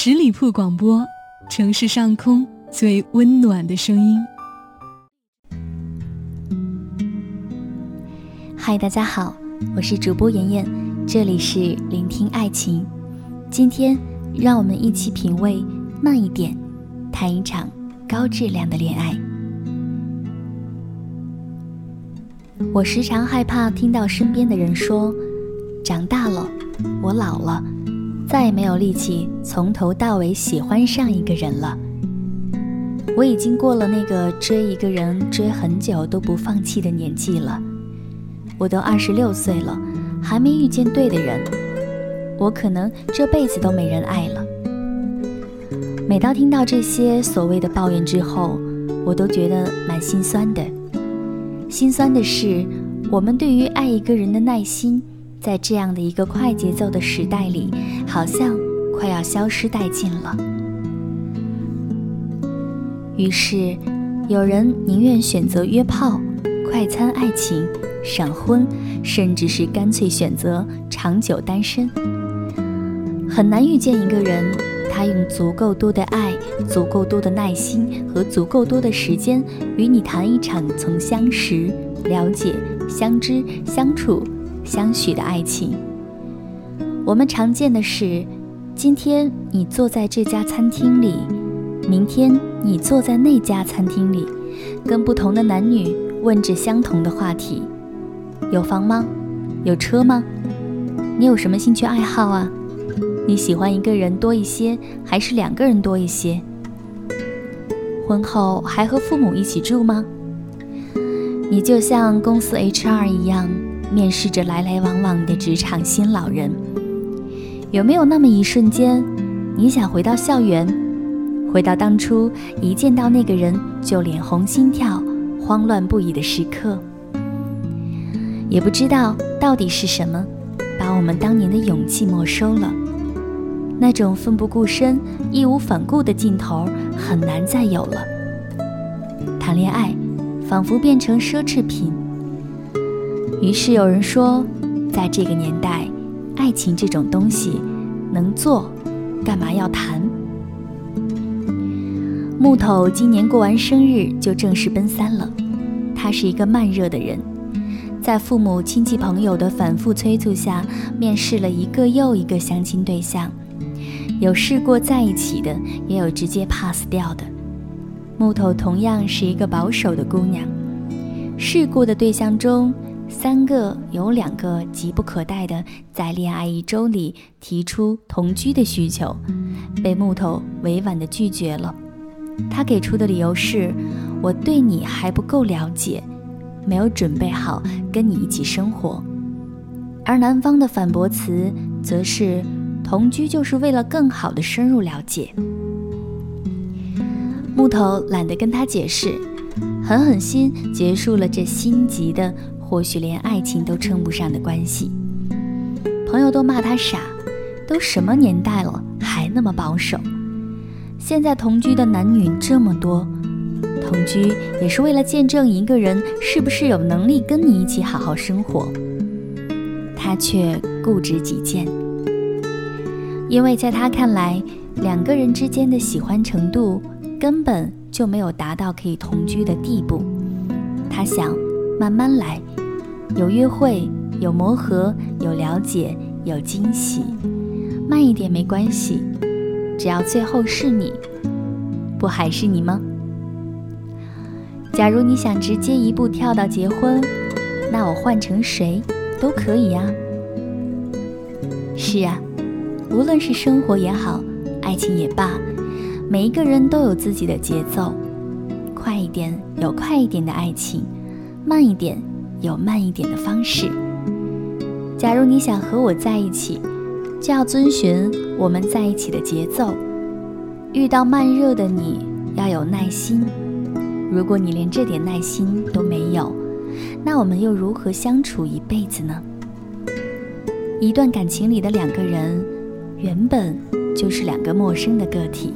十里铺广播，城市上空最温暖的声音。嗨，大家好，我是主播妍妍，这里是聆听爱情。今天，让我们一起品味慢一点，谈一场高质量的恋爱。我时常害怕听到身边的人说：“长大了，我老了。”再也没有力气从头到尾喜欢上一个人了。我已经过了那个追一个人追很久都不放弃的年纪了。我都二十六岁了，还没遇见对的人。我可能这辈子都没人爱了。每当听到这些所谓的抱怨之后，我都觉得蛮心酸的。心酸的是，我们对于爱一个人的耐心。在这样的一个快节奏的时代里，好像快要消失殆尽了。于是，有人宁愿选择约炮、快餐爱情、闪婚，甚至是干脆选择长久单身。很难遇见一个人，他用足够多的爱、足够多的耐心和足够多的时间，与你谈一场从相识、了解、相知、相处。相许的爱情，我们常见的是：今天你坐在这家餐厅里，明天你坐在那家餐厅里，跟不同的男女问着相同的话题：有房吗？有车吗？你有什么兴趣爱好啊？你喜欢一个人多一些，还是两个人多一些？婚后还和父母一起住吗？你就像公司 HR 一样。面试着来来往往的职场新老人，有没有那么一瞬间，你想回到校园，回到当初一见到那个人就脸红心跳、慌乱不已的时刻？也不知道到底是什么，把我们当年的勇气没收了。那种奋不顾身、义无反顾的劲头很难再有了。谈恋爱，仿佛变成奢侈品。于是有人说，在这个年代，爱情这种东西能做，干嘛要谈？木头今年过完生日就正式奔三了。他是一个慢热的人，在父母亲戚朋友的反复催促下，面试了一个又一个相亲对象，有试过在一起的，也有直接 pass 掉的。木头同样是一个保守的姑娘，试过的对象中。三个有两个急不可待的在恋爱一周里提出同居的需求，被木头委婉的拒绝了。他给出的理由是：我对你还不够了解，没有准备好跟你一起生活。而男方的反驳词则是：同居就是为了更好的深入了解。木头懒得跟他解释，狠狠心结束了这心急的。或许连爱情都称不上的关系，朋友都骂他傻，都什么年代了还那么保守。现在同居的男女这么多，同居也是为了见证一个人是不是有能力跟你一起好好生活。他却固执己见，因为在他看来，两个人之间的喜欢程度根本就没有达到可以同居的地步。他想慢慢来。有约会，有磨合，有了解，有惊喜，慢一点没关系，只要最后是你，不还是你吗？假如你想直接一步跳到结婚，那我换成谁都可以呀。是啊，无论是生活也好，爱情也罢，每一个人都有自己的节奏，快一点有快一点的爱情，慢一点。有慢一点的方式。假如你想和我在一起，就要遵循我们在一起的节奏。遇到慢热的你，要有耐心。如果你连这点耐心都没有，那我们又如何相处一辈子呢？一段感情里的两个人，原本就是两个陌生的个体，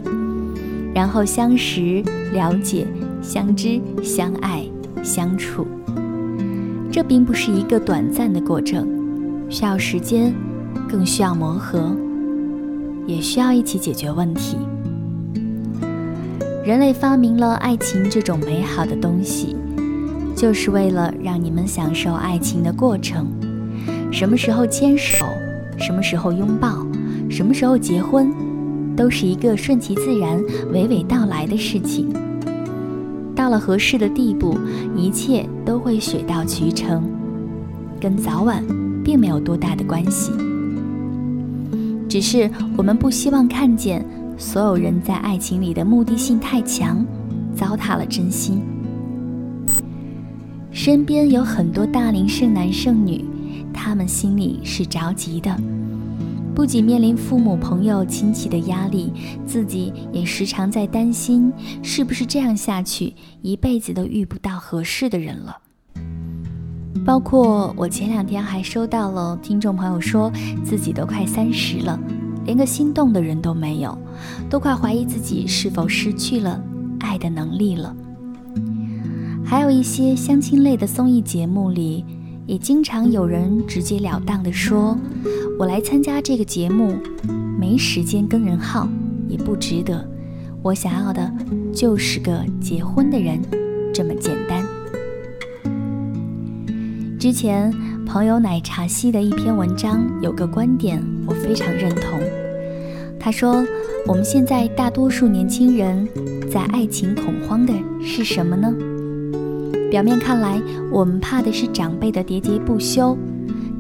然后相识、了解、相知、相爱、相处。这并不是一个短暂的过程，需要时间，更需要磨合。也需要一起解决问题。人类发明了爱情这种美好的东西，就是为了让你们享受爱情的过程。什么时候牵手，什么时候拥抱，什么时候结婚，都是一个顺其自然、娓娓道来的事情。到了合适的地步，一切都会水到渠成，跟早晚并没有多大的关系。只是我们不希望看见。所有人在爱情里的目的性太强，糟蹋了真心。身边有很多大龄剩男剩女，他们心里是着急的，不仅面临父母、朋友、亲戚的压力，自己也时常在担心，是不是这样下去，一辈子都遇不到合适的人了。包括我前两天还收到了听众朋友说，自己都快三十了。连个心动的人都没有，都快怀疑自己是否失去了爱的能力了。还有一些相亲类的综艺节目里，也经常有人直截了当地说：“我来参加这个节目，没时间跟人耗，也不值得。我想要的就是个结婚的人，这么简单。”之前。朋友奶茶西的一篇文章有个观点，我非常认同。他说：“我们现在大多数年轻人在爱情恐慌的是什么呢？表面看来，我们怕的是长辈的喋喋不休，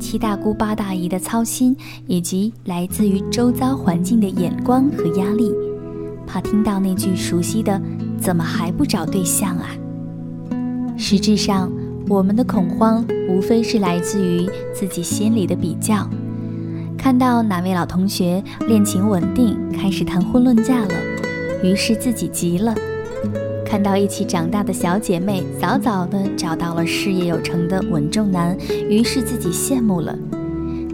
七大姑八大姨的操心，以及来自于周遭环境的眼光和压力，怕听到那句熟悉的‘怎么还不找对象啊’。实质上。”我们的恐慌无非是来自于自己心里的比较，看到哪位老同学恋情稳定，开始谈婚论嫁了，于是自己急了；看到一起长大的小姐妹早早的找到了事业有成的稳重男，于是自己羡慕了；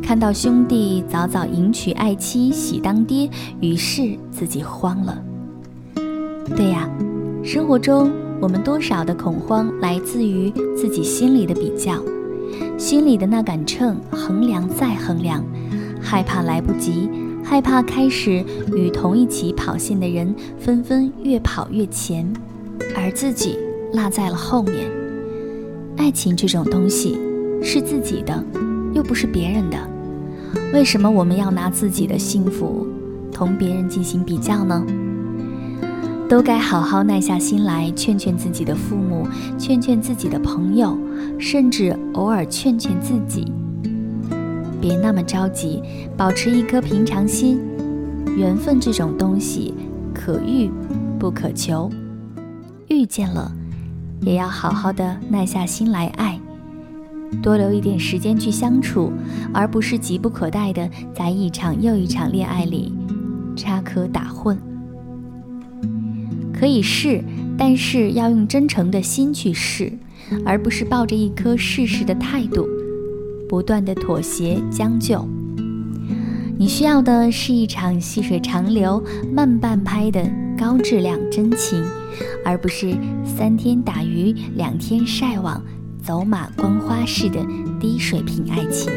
看到兄弟早早迎娶爱妻喜当爹，于是自己慌了。对呀，生活中。我们多少的恐慌来自于自己心里的比较，心里的那杆秤衡量再衡量，害怕来不及，害怕开始与同一起跑线的人纷纷越跑越前，而自己落在了后面。爱情这种东西是自己的，又不是别人的，为什么我们要拿自己的幸福同别人进行比较呢？都该好好耐下心来，劝劝自己的父母，劝劝自己的朋友，甚至偶尔劝劝自己，别那么着急，保持一颗平常心。缘分这种东西，可遇不可求，遇见了，也要好好的耐下心来爱，多留一点时间去相处，而不是急不可待的在一场又一场恋爱里插科打诨。可以试，但是要用真诚的心去试，而不是抱着一颗试试的态度，不断的妥协将就。你需要的是一场细水长流、慢半拍的高质量真情，而不是三天打鱼两天晒网、走马观花式的低水平爱情。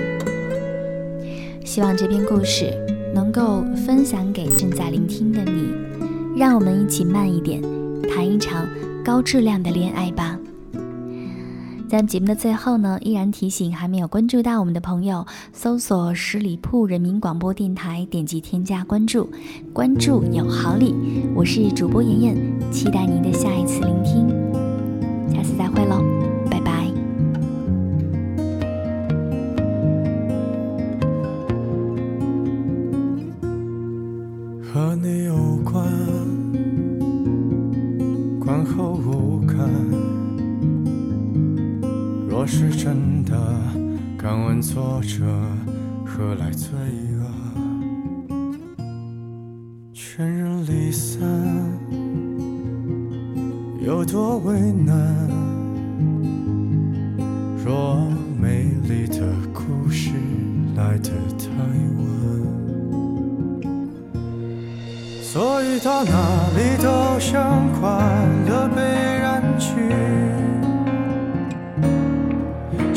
希望这篇故事能够分享给正在聆听的你。让我们一起慢一点，谈一场高质量的恋爱吧。在节目的最后呢，依然提醒还没有关注到我们的朋友，搜索十里铺人民广播电台，点击添加关注，关注有好礼。我是主播妍妍，期待您的下一次聆听，下次再会喽，拜拜。和你有关。后无感。若是真的，敢问作者何来罪恶？全人离散，有多为难？若美丽的故事来得太晚，所以到哪里都像快乐。被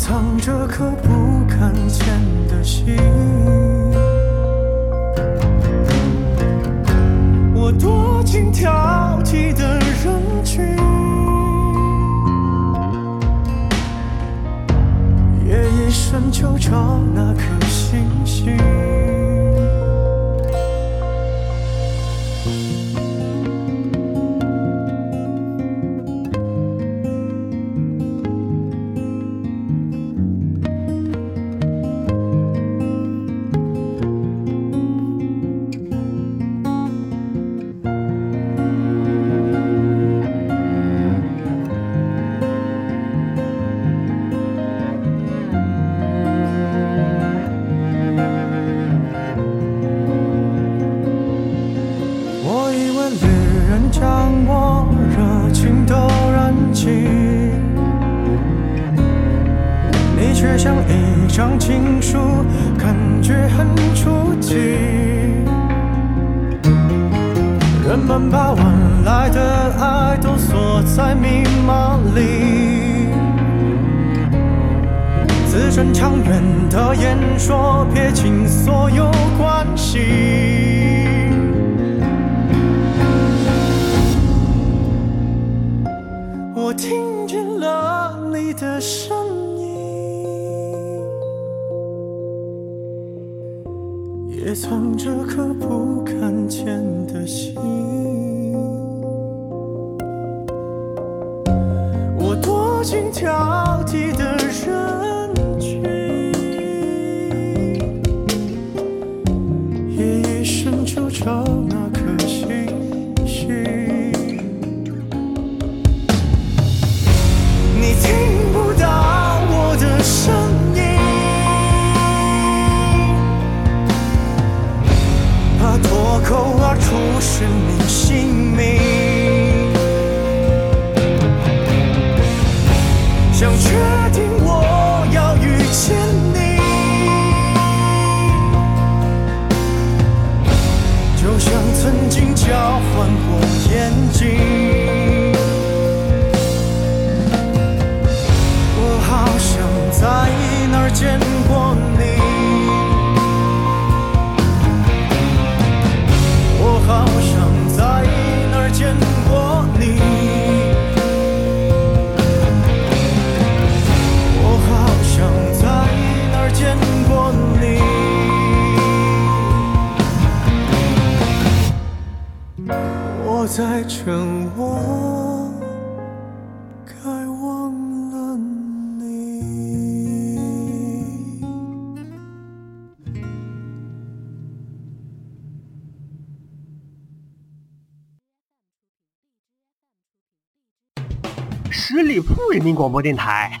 藏着颗不敢见的心。我躲进挑剔的人群，夜夜深就找那颗星星。们把晚来的爱都锁在密码里，字正腔圆的演说，撇清所有关系。我听也藏着颗不敢见的心。我躲进挑在趁我该忘了你。十里铺人民广播电台，